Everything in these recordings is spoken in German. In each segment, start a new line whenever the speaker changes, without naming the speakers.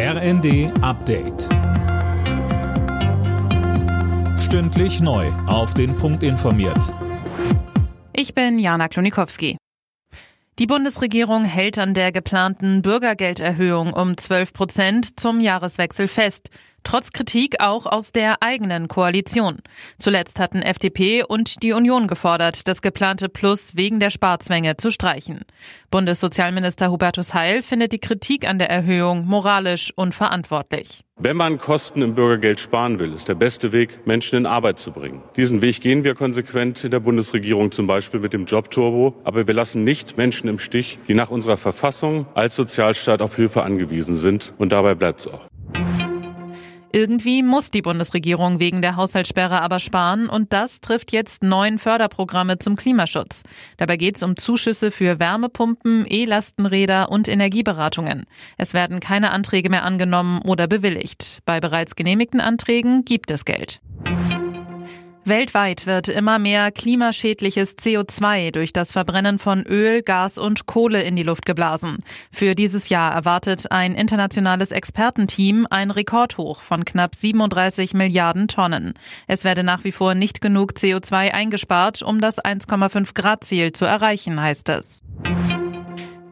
RND Update. Stündlich neu. Auf den Punkt informiert.
Ich bin Jana Klonikowski. Die Bundesregierung hält an der geplanten Bürgergelderhöhung um 12 Prozent zum Jahreswechsel fest. Trotz Kritik auch aus der eigenen Koalition. Zuletzt hatten FDP und die Union gefordert, das geplante Plus wegen der Sparzwänge zu streichen. Bundessozialminister Hubertus Heil findet die Kritik an der Erhöhung moralisch unverantwortlich.
Wenn man Kosten im Bürgergeld sparen will, ist der beste Weg, Menschen in Arbeit zu bringen. Diesen Weg gehen wir konsequent in der Bundesregierung, zum Beispiel mit dem Jobturbo. Aber wir lassen nicht Menschen im Stich, die nach unserer Verfassung als Sozialstaat auf Hilfe angewiesen sind. Und dabei bleibt es auch.
Irgendwie muss die Bundesregierung wegen der Haushaltssperre aber sparen und das trifft jetzt neun Förderprogramme zum Klimaschutz. Dabei geht es um Zuschüsse für Wärmepumpen, E-Lastenräder und Energieberatungen. Es werden keine Anträge mehr angenommen oder bewilligt. Bei bereits genehmigten Anträgen gibt es Geld. Weltweit wird immer mehr klimaschädliches CO2 durch das Verbrennen von Öl, Gas und Kohle in die Luft geblasen. Für dieses Jahr erwartet ein internationales Expertenteam ein Rekordhoch von knapp 37 Milliarden Tonnen. Es werde nach wie vor nicht genug CO2 eingespart, um das 1,5 Grad Ziel zu erreichen, heißt es.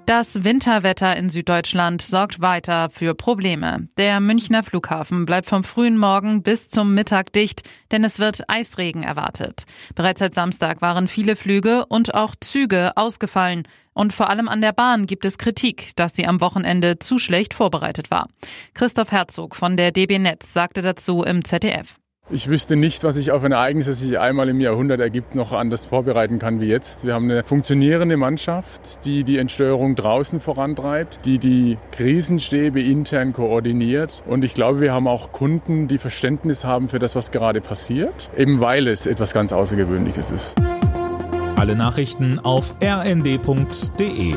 Das Winterwetter in Süddeutschland sorgt weiter für Probleme. Der Münchner Flughafen bleibt vom frühen Morgen bis zum Mittag dicht, denn es wird Eisregen erwartet. Bereits seit Samstag waren viele Flüge und auch Züge ausgefallen. Und vor allem an der Bahn gibt es Kritik, dass sie am Wochenende zu schlecht vorbereitet war. Christoph Herzog von der DB Netz sagte dazu im ZDF.
Ich wüsste nicht, was sich auf ein Ereignis, das sich einmal im Jahrhundert ergibt, noch anders vorbereiten kann wie jetzt. Wir haben eine funktionierende Mannschaft, die die Entsteuerung draußen vorantreibt, die die Krisenstäbe intern koordiniert. Und ich glaube, wir haben auch Kunden, die Verständnis haben für das, was gerade passiert, eben weil es etwas ganz Außergewöhnliches ist.
Alle Nachrichten auf rnd.de